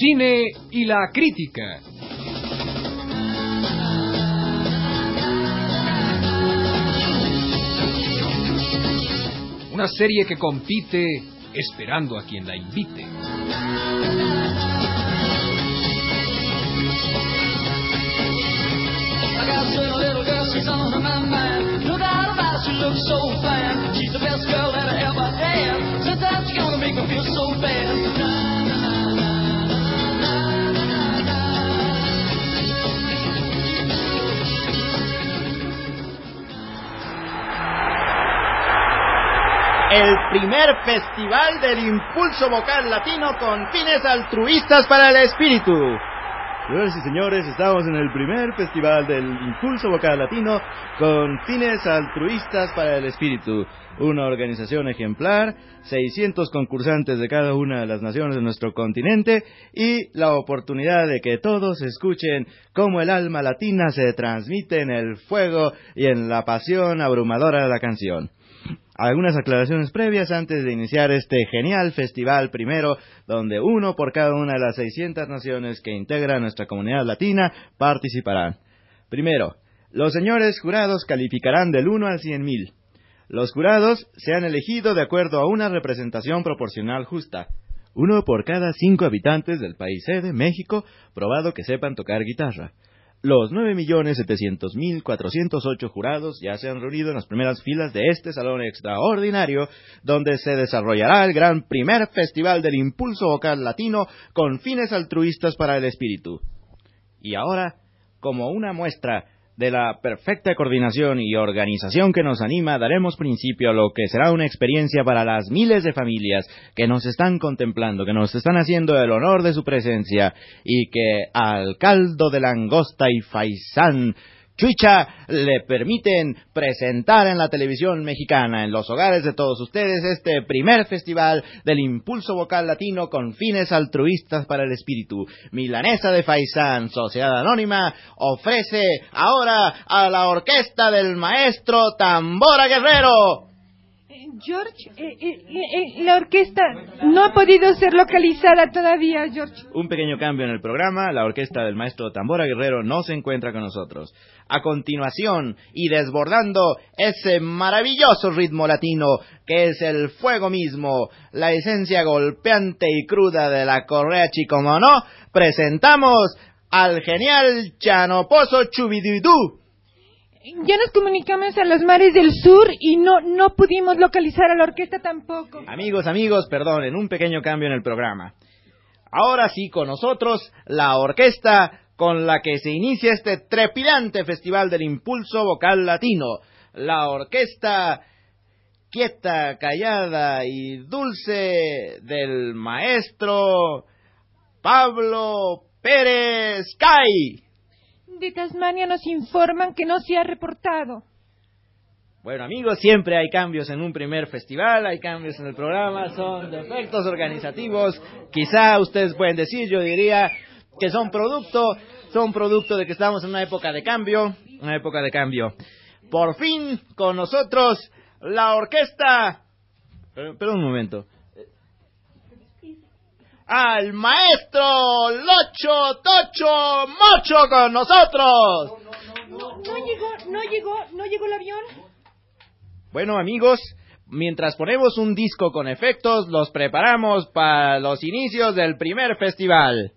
cine y la crítica. Una serie que compite esperando a quien la invite. The. El primer festival del impulso vocal latino con fines altruistas para el espíritu. Señores y señores, estamos en el primer festival del impulso vocal latino con fines altruistas para el espíritu. Una organización ejemplar, 600 concursantes de cada una de las naciones de nuestro continente y la oportunidad de que todos escuchen cómo el alma latina se transmite en el fuego y en la pasión abrumadora de la canción algunas aclaraciones previas antes de iniciar este genial festival primero, donde uno por cada una de las 600 naciones que integran nuestra comunidad latina participarán. Primero, los señores jurados calificarán del 1 al 100 mil. Los jurados se han elegido de acuerdo a una representación proporcional justa. Uno por cada cinco habitantes del país sede, México, probado que sepan tocar guitarra. Los 9.700.408 jurados ya se han reunido en las primeras filas de este salón extraordinario, donde se desarrollará el gran primer festival del impulso vocal latino con fines altruistas para el espíritu. Y ahora, como una muestra de la perfecta coordinación y organización que nos anima, daremos principio a lo que será una experiencia para las miles de familias que nos están contemplando, que nos están haciendo el honor de su presencia y que al caldo de langosta y faisán Chuicha le permiten presentar en la televisión mexicana, en los hogares de todos ustedes, este primer festival del impulso vocal latino con fines altruistas para el espíritu. Milanesa de Faisán, Sociedad Anónima, ofrece ahora a la orquesta del maestro Tambora Guerrero. George, eh, eh, eh, la orquesta no ha podido ser localizada todavía, George. Un pequeño cambio en el programa, la orquesta del maestro Tambora Guerrero no se encuentra con nosotros. A continuación, y desbordando ese maravilloso ritmo latino que es el fuego mismo, la esencia golpeante y cruda de la correa como no, presentamos al genial Chanoposo Chubidudú. Ya nos comunicamos a los mares del sur y no, no pudimos localizar a la orquesta tampoco. Amigos, amigos, perdonen, un pequeño cambio en el programa. Ahora sí, con nosotros, la orquesta con la que se inicia este trepidante festival del impulso vocal latino. La orquesta quieta, callada y dulce del maestro Pablo Pérez Cay. De Tasmania nos informan que no se ha reportado. Bueno amigos, siempre hay cambios en un primer festival, hay cambios en el programa, son defectos organizativos. Quizá ustedes pueden decir, yo diría que son producto, son producto de que estamos en una época de cambio, una época de cambio. Por fin con nosotros la orquesta. Pero, pero un momento. Al maestro Locho Tocho Mocho con nosotros. No, no llegó, no llegó, no llegó el avión. Bueno amigos, mientras ponemos un disco con efectos, los preparamos para los inicios del primer festival.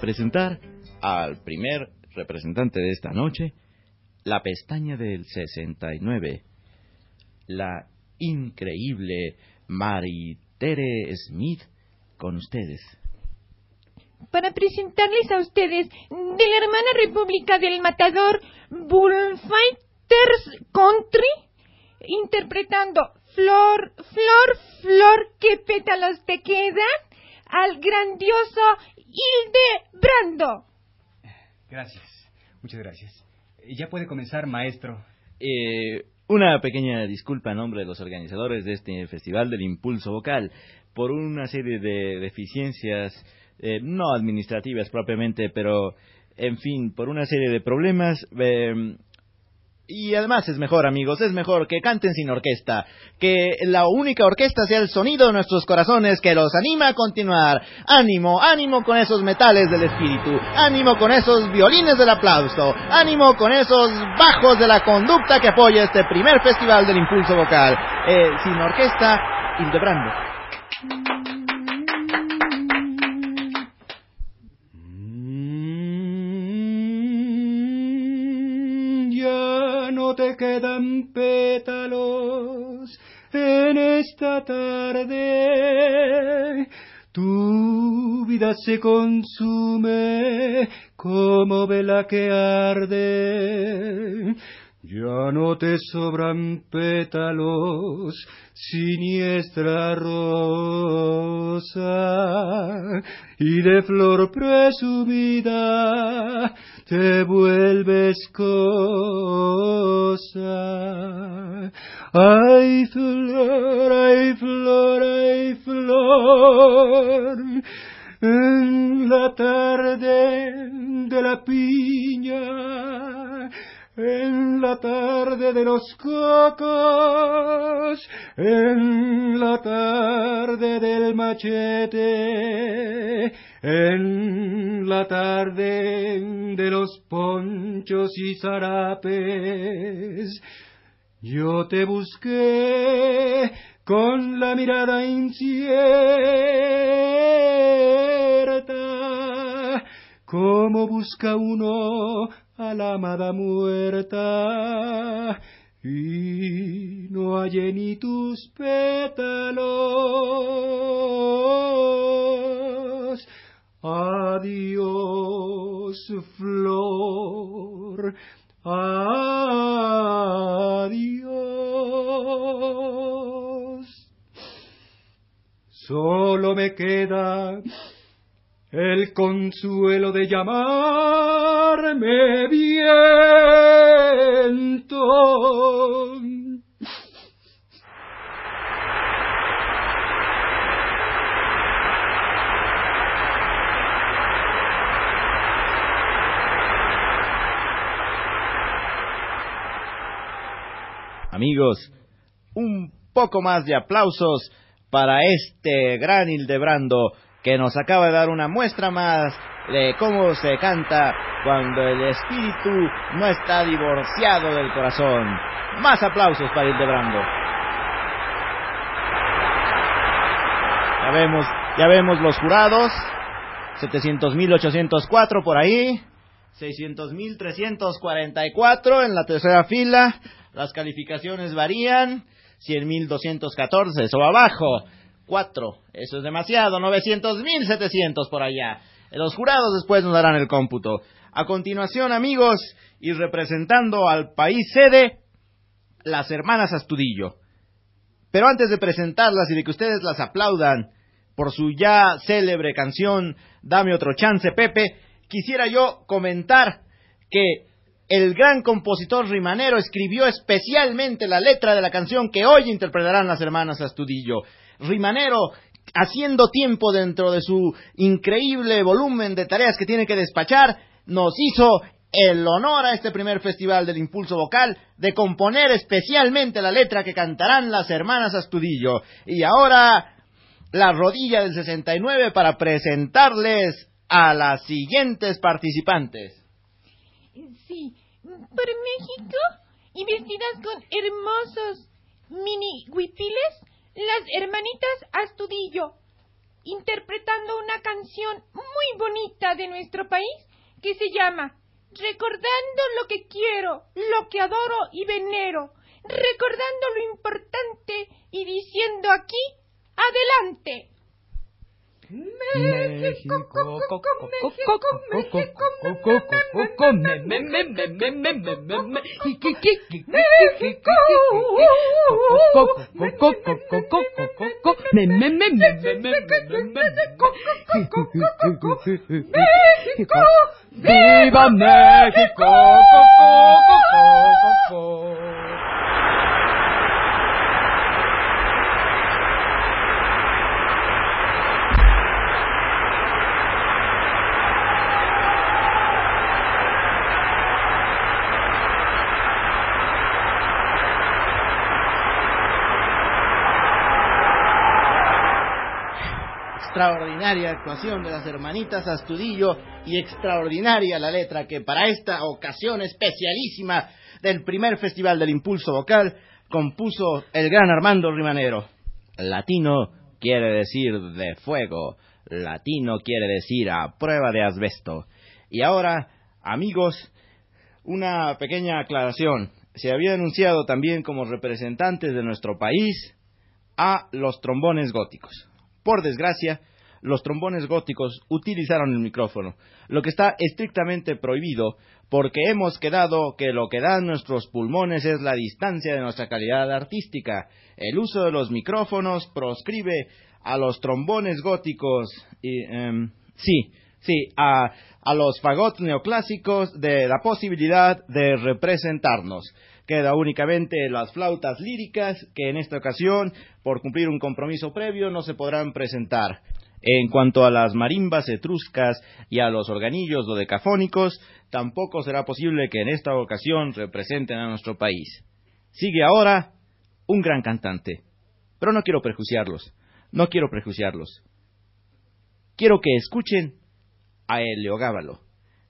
Presentar al primer representante de esta noche, la pestaña del 69, la increíble Maritere Smith con ustedes. Para presentarles a ustedes de la hermana república del matador Bullfighters Country, interpretando Flor, Flor, Flor, qué pétalos te quedan, al grandioso Hilde Brando. Gracias. Muchas gracias. Ya puede comenzar, maestro. Eh, una pequeña disculpa en nombre de los organizadores de este Festival del Impulso Vocal por una serie de deficiencias, eh, no administrativas propiamente, pero en fin, por una serie de problemas. Eh, y además es mejor, amigos, es mejor que canten sin orquesta, que la única orquesta sea el sonido de nuestros corazones que los anima a continuar. Ánimo, ánimo con esos metales del espíritu, ánimo con esos violines del aplauso, ánimo con esos bajos de la conducta que apoya este primer festival del impulso vocal. Eh, sin orquesta, Hildebrando. Te quedan pétalos en esta tarde. Tu vida se consume como vela que arde. Ya no te sobran pétalos, siniestra rosa, y de flor presumida te vuelves cosa. Ay, flor, ay, flor, ay, flor, en la tarde de la piña, en la tarde de los cocos, en la tarde del machete, en la tarde de los ponchos y zarapes. Yo te busqué con la mirada incierta, como busca uno a la amada muerta, y no hallé ni tus pétalos. Adiós, flor, adiós. Solo me queda el consuelo de llamarme viento. Amigos, un poco más de aplausos para este gran Hildebrando que nos acaba de dar una muestra más de cómo se canta cuando el espíritu no está divorciado del corazón. Más aplausos para Hildebrando. Ya vemos, ya vemos los jurados. 700.804 por ahí. 600.344 en la tercera fila. Las calificaciones varían. 100.214 o abajo. 4. Eso es demasiado. 900.700 por allá. Los jurados después nos darán el cómputo. A continuación, amigos, y representando al país sede, las hermanas Astudillo. Pero antes de presentarlas y de que ustedes las aplaudan por su ya célebre canción Dame otro chance, Pepe, quisiera yo comentar que el gran compositor rimanero escribió especialmente la letra de la canción que hoy interpretarán las hermanas Astudillo. Rimanero, haciendo tiempo dentro de su increíble volumen de tareas que tiene que despachar, nos hizo el honor a este primer festival del impulso vocal de componer especialmente la letra que cantarán las hermanas Astudillo. Y ahora la rodilla del 69 para presentarles a las siguientes participantes. Sí, por México y vestidas con hermosos mini huipiles, las hermanitas Astudillo, interpretando una canción muy bonita de nuestro país que se llama Recordando lo que quiero, lo que adoro y venero, recordando lo importante y diciendo aquí, adelante. México, México, México, México! ¡Viva México! Co, Extraordinaria actuación de las hermanitas Astudillo y extraordinaria la letra que para esta ocasión especialísima del primer Festival del Impulso Vocal compuso el gran Armando Rimanero. Latino quiere decir de fuego, latino quiere decir a prueba de asbesto. Y ahora, amigos, una pequeña aclaración. Se había anunciado también como representantes de nuestro país a los trombones góticos. Por desgracia, los trombones góticos utilizaron el micrófono, lo que está estrictamente prohibido porque hemos quedado que lo que dan nuestros pulmones es la distancia de nuestra calidad artística. El uso de los micrófonos proscribe a los trombones góticos y, em, sí, sí, a, a los fagots neoclásicos de la posibilidad de representarnos. Queda únicamente las flautas líricas que en esta ocasión, por cumplir un compromiso previo, no se podrán presentar. En cuanto a las marimbas etruscas y a los organillos dodecafónicos, tampoco será posible que en esta ocasión representen a nuestro país. Sigue ahora un gran cantante. Pero no quiero prejuiciarlos, no quiero prejuiciarlos. Quiero que escuchen a Heliogábalo.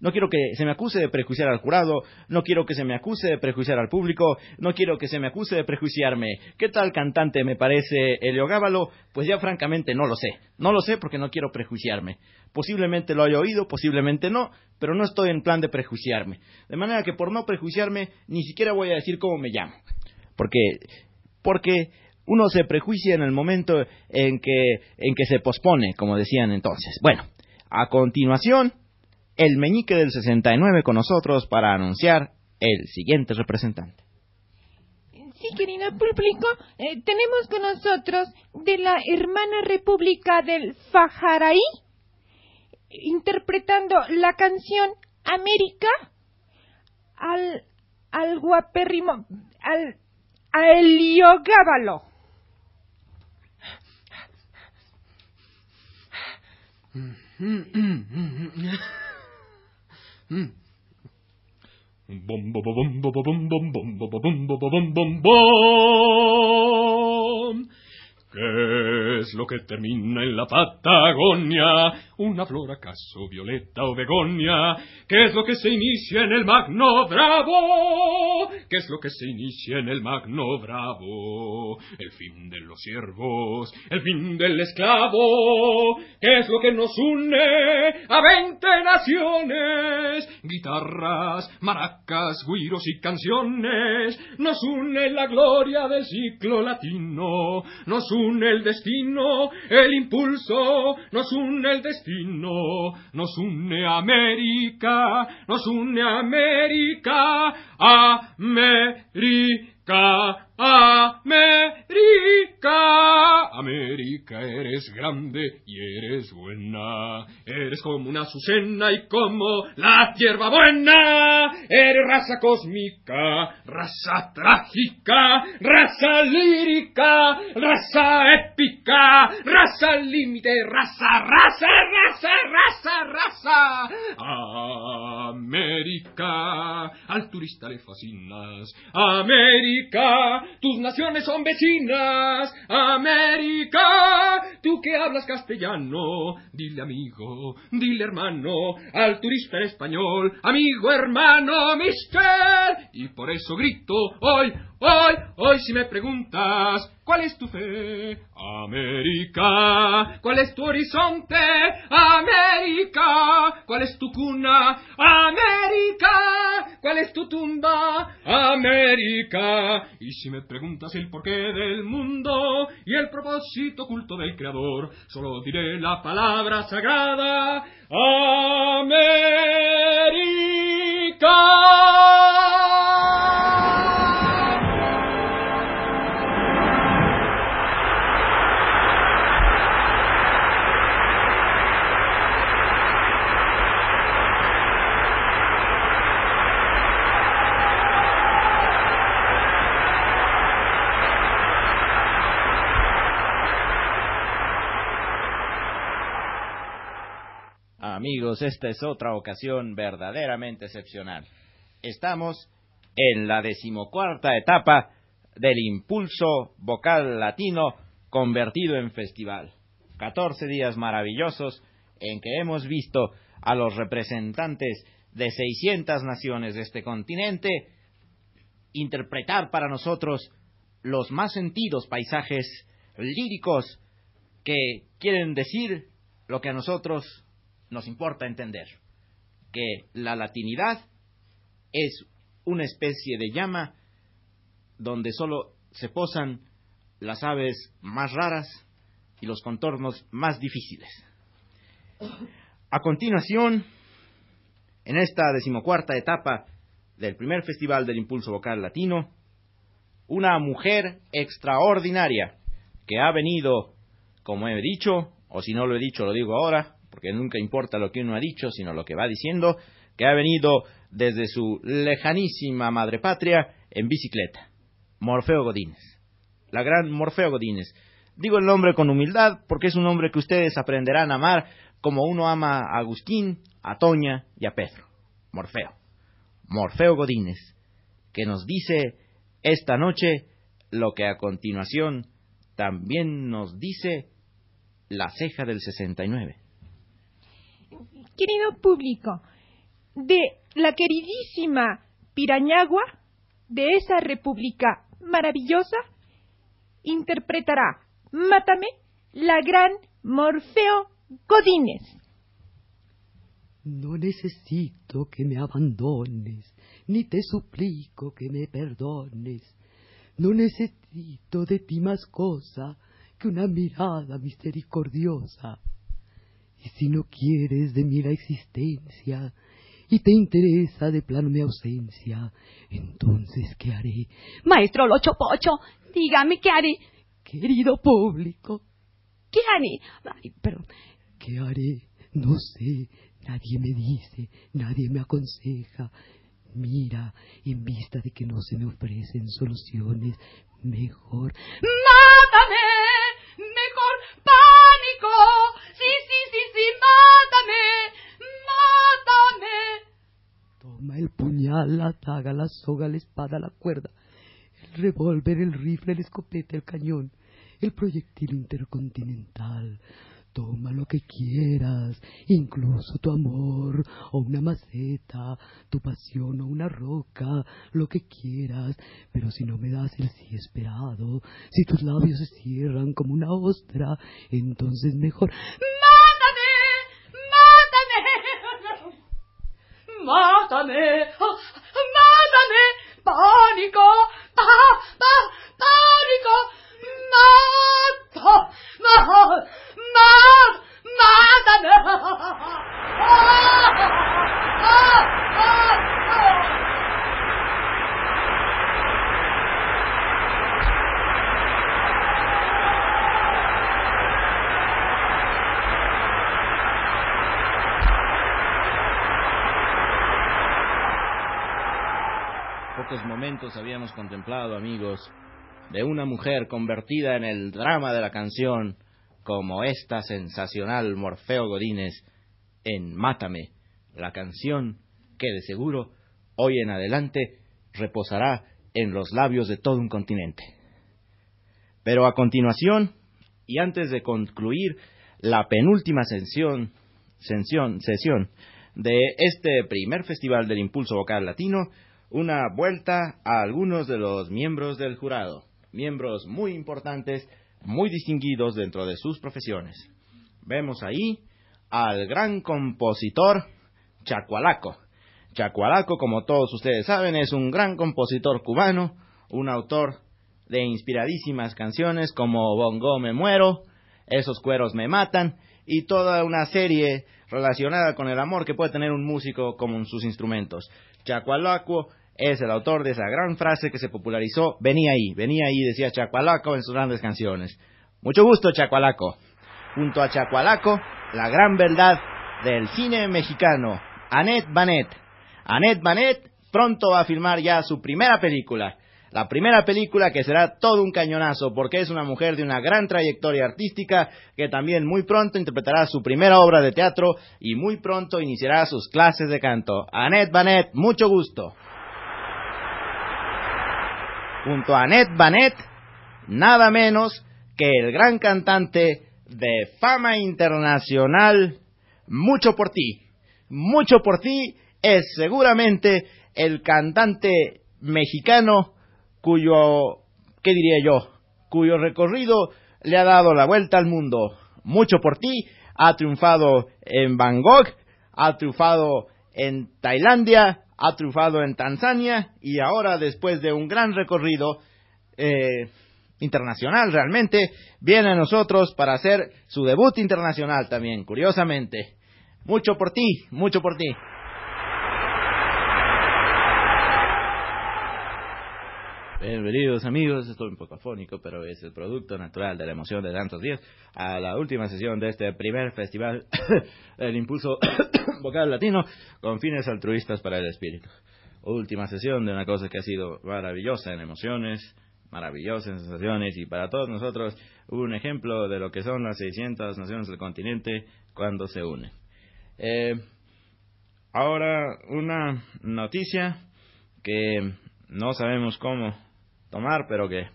No quiero que se me acuse de prejuiciar al jurado, no quiero que se me acuse de prejuiciar al público, no quiero que se me acuse de prejuiciarme. ¿Qué tal cantante me parece Heliogábalo? Pues ya francamente no lo sé. No lo sé porque no quiero prejuiciarme. Posiblemente lo haya oído, posiblemente no, pero no estoy en plan de prejuiciarme. De manera que por no prejuiciarme, ni siquiera voy a decir cómo me llamo. Porque, porque uno se prejuicia en el momento en que, en que se pospone, como decían entonces. Bueno, a continuación, el meñique del 69 con nosotros para anunciar el siguiente representante. Sí, querido público, eh, tenemos con nosotros de la hermana república del Fajaraí, interpretando la canción América al, al guapérrimo, al, a Heliogábalo. Bom, ¿Qué es lo que termina en la Patagonia? ¿Una flor acaso violeta o begonia? ¿Qué es lo que se inicia en el Magno Bravo? ¿Qué es lo que se inicia en el Magno Bravo? El fin de los siervos, el fin del esclavo. ¿Qué es lo que nos une a veinte naciones? Guitarras, maracas, guiros y canciones. Nos une la gloria del ciclo latino. Nos une el destino, el impulso. Nos une el destino. Nos une América. Nos une América. América. América, América, eres grande y. Eres como una azucena y como la hierba buena. Eres raza cósmica, raza trágica, raza lírica, raza épica, raza límite, raza, raza, raza, raza, raza. América, al turista le fascinas. América, tus naciones son vecinas. América, tú que hablas castellano, dile amigo, dile hermano, al turista español, amigo, hermano, mister. Y por eso grito hoy, hoy, hoy si me preguntas, ¿cuál es tu fe? América, ¿cuál es tu horizonte? América, ¿cuál es tu cuna? América, ¿cuál es tu tumba? América. Y si me preguntas el porqué del mundo y el propósito oculto del Creador, solo diré la palabra sagrada. América. Amigos, esta es otra ocasión verdaderamente excepcional. Estamos en la decimocuarta etapa del impulso vocal latino convertido en festival. 14 días maravillosos en que hemos visto a los representantes de 600 naciones de este continente interpretar para nosotros los más sentidos paisajes líricos que quieren decir lo que a nosotros nos importa entender, que la latinidad es una especie de llama donde solo se posan las aves más raras y los contornos más difíciles. A continuación, en esta decimocuarta etapa del primer Festival del Impulso Vocal Latino, una mujer extraordinaria que ha venido, como he dicho, o si no lo he dicho, lo digo ahora, porque nunca importa lo que uno ha dicho, sino lo que va diciendo, que ha venido desde su lejanísima madre patria en bicicleta. Morfeo Godínez. La gran Morfeo Godínez. Digo el nombre con humildad porque es un nombre que ustedes aprenderán a amar como uno ama a Agustín, a Toña y a Pedro. Morfeo. Morfeo Godínez, que nos dice esta noche lo que a continuación también nos dice la ceja del 69. Querido público, de la queridísima Pirañagua, de esa república maravillosa, interpretará Mátame la gran Morfeo Godínez. No necesito que me abandones, ni te suplico que me perdones. No necesito de ti más cosa que una mirada misericordiosa. Y si no quieres de mí la existencia, y te interesa de plano mi ausencia, entonces ¿qué haré? Maestro Locho Pocho, dígame qué haré. Querido público, ¿Qué haré? Ay, pero, ¿qué haré? No sé, nadie me dice, nadie me aconseja. Mira, en vista de que no se me ofrecen soluciones, mejor. ¡Mátame! ¡Mejor pánico! ¡Sí, ¡Mátame! ¡Mátame! Toma el puñal, la daga, la soga, la espada, la cuerda, el revólver, el rifle, el escopeta, el cañón, el proyectil intercontinental. Toma lo que quieras, incluso tu amor, o una maceta, tu pasión o una roca, lo que quieras, pero si no me das el sí esperado, si tus labios se cierran como una ostra, entonces mejor. ¡Mátame! ¡Oh! ¡Mátame! ¡Pánico! ¡Pa, pa, de una mujer convertida en el drama de la canción, como esta sensacional Morfeo Godínez en Mátame, la canción que de seguro hoy en adelante reposará en los labios de todo un continente. Pero a continuación, y antes de concluir la penúltima sesión, sesión, sesión de este primer Festival del Impulso Vocal Latino, una vuelta a algunos de los miembros del jurado, miembros muy importantes, muy distinguidos dentro de sus profesiones. Vemos ahí al gran compositor Chacualaco. Chacualaco, como todos ustedes saben, es un gran compositor cubano, un autor de inspiradísimas canciones como Bongo me muero, Esos cueros me matan y toda una serie relacionada con el amor que puede tener un músico como sus instrumentos. Chacualaco es el autor de esa gran frase que se popularizó, venía ahí, venía ahí, decía Chacualaco en sus grandes canciones. Mucho gusto, Chacualaco. Junto a Chacualaco, la gran verdad del cine mexicano, Annette Banet. Annette Banet pronto va a filmar ya su primera película. la primera película que será todo un cañonazo porque es una mujer de una gran trayectoria artística que también muy pronto interpretará su primera obra de teatro y muy pronto iniciará sus clases de canto. Annette Banet, mucho gusto. Junto a Annette Banet, nada menos que el gran cantante de fama internacional, Mucho por ti. Mucho por ti es seguramente el cantante mexicano cuyo, ¿qué diría yo? Cuyo recorrido le ha dado la vuelta al mundo. Mucho por ti, ha triunfado en Bangkok, ha triunfado en Tailandia, ha triunfado en Tanzania y ahora después de un gran recorrido eh, internacional realmente, viene a nosotros para hacer su debut internacional también, curiosamente. Mucho por ti, mucho por ti. Bienvenidos amigos, estoy un poco afónico, pero es el producto natural de la emoción de tantos días a la última sesión de este primer festival, el impulso vocal latino con fines altruistas para el espíritu. Última sesión de una cosa que ha sido maravillosa en emociones, maravillosa en sensaciones y para todos nosotros un ejemplo de lo que son las 600 naciones del continente cuando se unen. Eh, ahora una noticia que no sabemos cómo tomar, pero que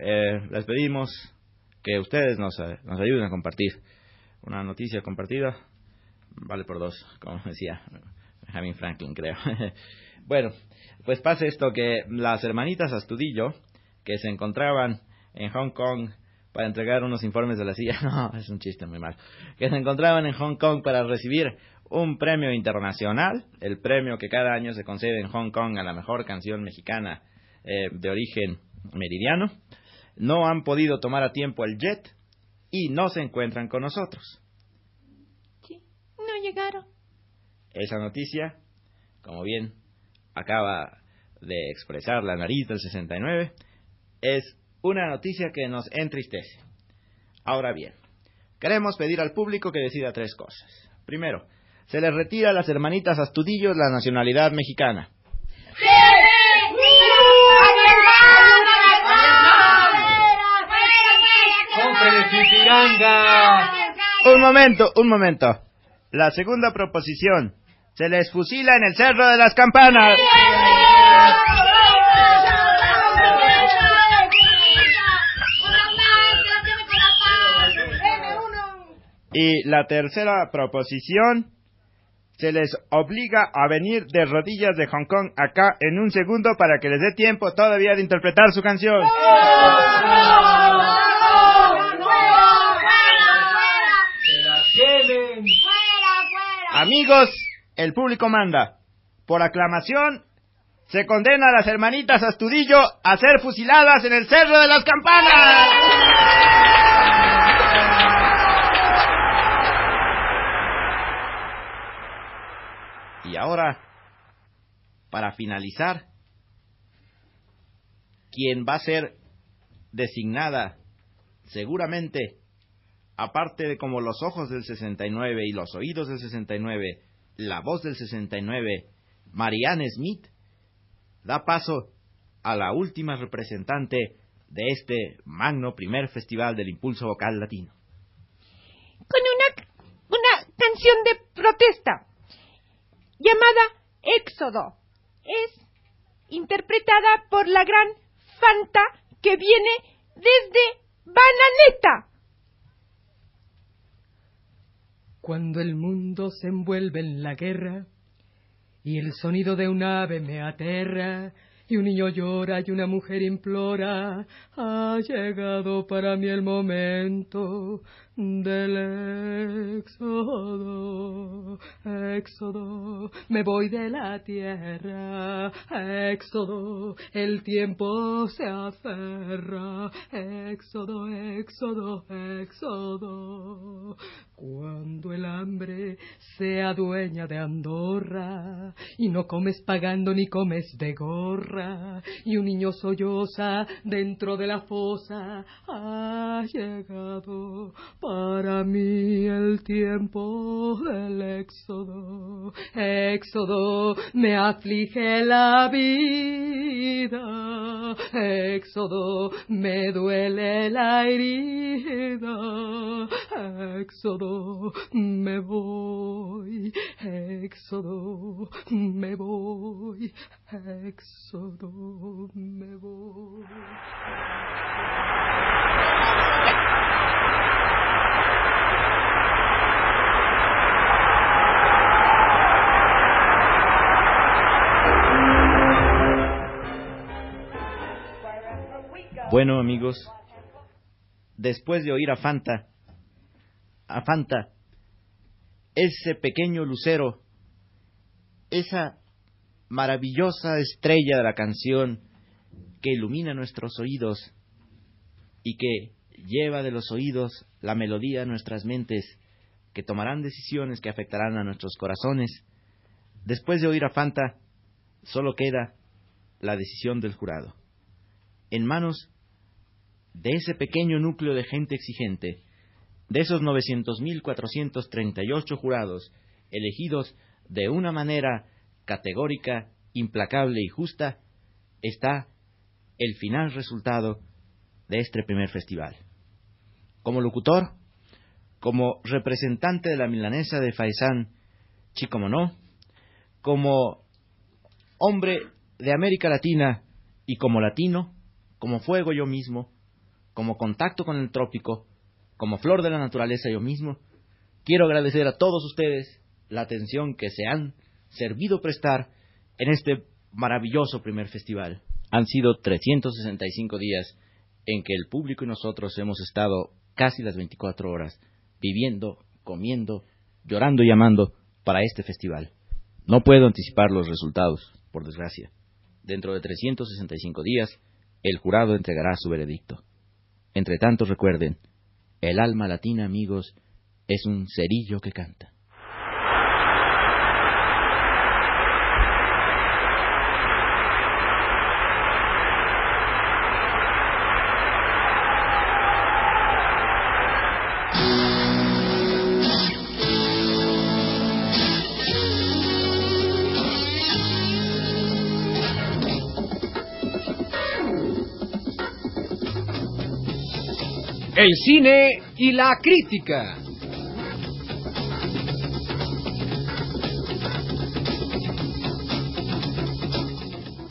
eh, les pedimos que ustedes nos, eh, nos ayuden a compartir. Una noticia compartida vale por dos, como decía Benjamin Franklin, creo. bueno, pues pasa esto que las hermanitas Astudillo, que se encontraban en Hong Kong para entregar unos informes de la CIA, no, es un chiste muy mal, que se encontraban en Hong Kong para recibir un premio internacional, el premio que cada año se concede en Hong Kong a la mejor canción mexicana eh, de origen meridiano, no han podido tomar a tiempo el jet y no se encuentran con nosotros. Sí, no llegaron. Esa noticia, como bien acaba de expresar la nariz del 69, es una noticia que nos entristece. Ahora bien, queremos pedir al público que decida tres cosas. Primero, se les retira a las hermanitas Astudillos la nacionalidad mexicana. Un momento, un momento. La segunda proposición. Se les fusila en el Cerro de las Campanas. Y la tercera proposición. Se les obliga a venir de rodillas de Hong Kong acá en un segundo para que les dé tiempo todavía de interpretar su canción. Amigos, el público manda. Por aclamación, se condena a las hermanitas Astudillo a ser fusiladas en el Cerro de las Campanas. Y ahora, para finalizar, quien va a ser designada seguramente aparte de como los ojos del 69 y los oídos del 69, la voz del 69, Marianne Smith, da paso a la última representante de este magno primer festival del impulso vocal latino. Con una, una canción de protesta llamada Éxodo. Es interpretada por la gran Fanta que viene desde Bananeta. Cuando el mundo se envuelve en la guerra y el sonido de un ave me aterra y un niño llora y una mujer implora, ha llegado para mí el momento del éxodo, éxodo, me voy de la tierra, éxodo, el tiempo se aferra, éxodo, éxodo, éxodo, cuando el hambre sea dueña de Andorra y no comes pagando ni comes de gorra y un niño solloza dentro de la fosa ha llegado para mí el tiempo del éxodo. Éxodo me aflige la vida. Éxodo me duele la herida. Éxodo me voy. Éxodo me voy. Éxodo me voy Bueno, amigos, después de oír a Fanta, a Fanta, ese pequeño lucero, esa maravillosa estrella de la canción que ilumina nuestros oídos y que lleva de los oídos la melodía a nuestras mentes, que tomarán decisiones que afectarán a nuestros corazones. Después de oír a Fanta, solo queda la decisión del jurado. En manos de ese pequeño núcleo de gente exigente, de esos 900.438 jurados elegidos de una manera categórica, implacable y justa, está el final resultado de este primer festival. Como locutor, como representante de la milanesa de Faisán, Chico Monó, como hombre de América Latina y como latino, como fuego yo mismo, como contacto con el trópico, como flor de la naturaleza yo mismo, quiero agradecer a todos ustedes la atención que se han servido prestar en este maravilloso primer festival. Han sido 365 días en que el público y nosotros hemos estado casi las 24 horas viviendo, comiendo, llorando y amando para este festival. No puedo anticipar los resultados, por desgracia. Dentro de 365 días, el jurado entregará su veredicto. Entre tanto, recuerden, el alma latina, amigos, es un cerillo que canta. El cine y la crítica.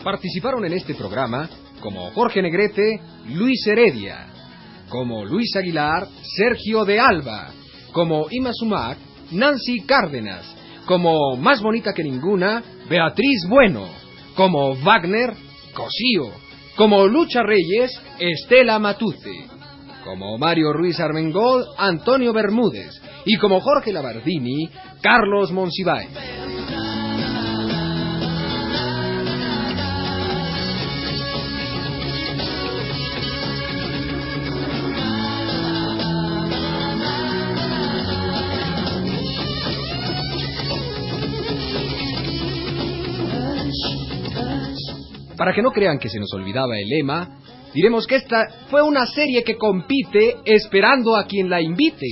Participaron en este programa como Jorge Negrete, Luis Heredia, como Luis Aguilar, Sergio de Alba, como Ima Sumac, Nancy Cárdenas, como Más Bonita que Ninguna, Beatriz Bueno, como Wagner, Cosío, como Lucha Reyes, Estela Matute como Mario Ruiz Armengol, Antonio Bermúdez, y como Jorge Labardini, Carlos Monsiváis. Para que no crean que se nos olvidaba el lema, diremos que esta fue una serie que compite esperando a quien la invite.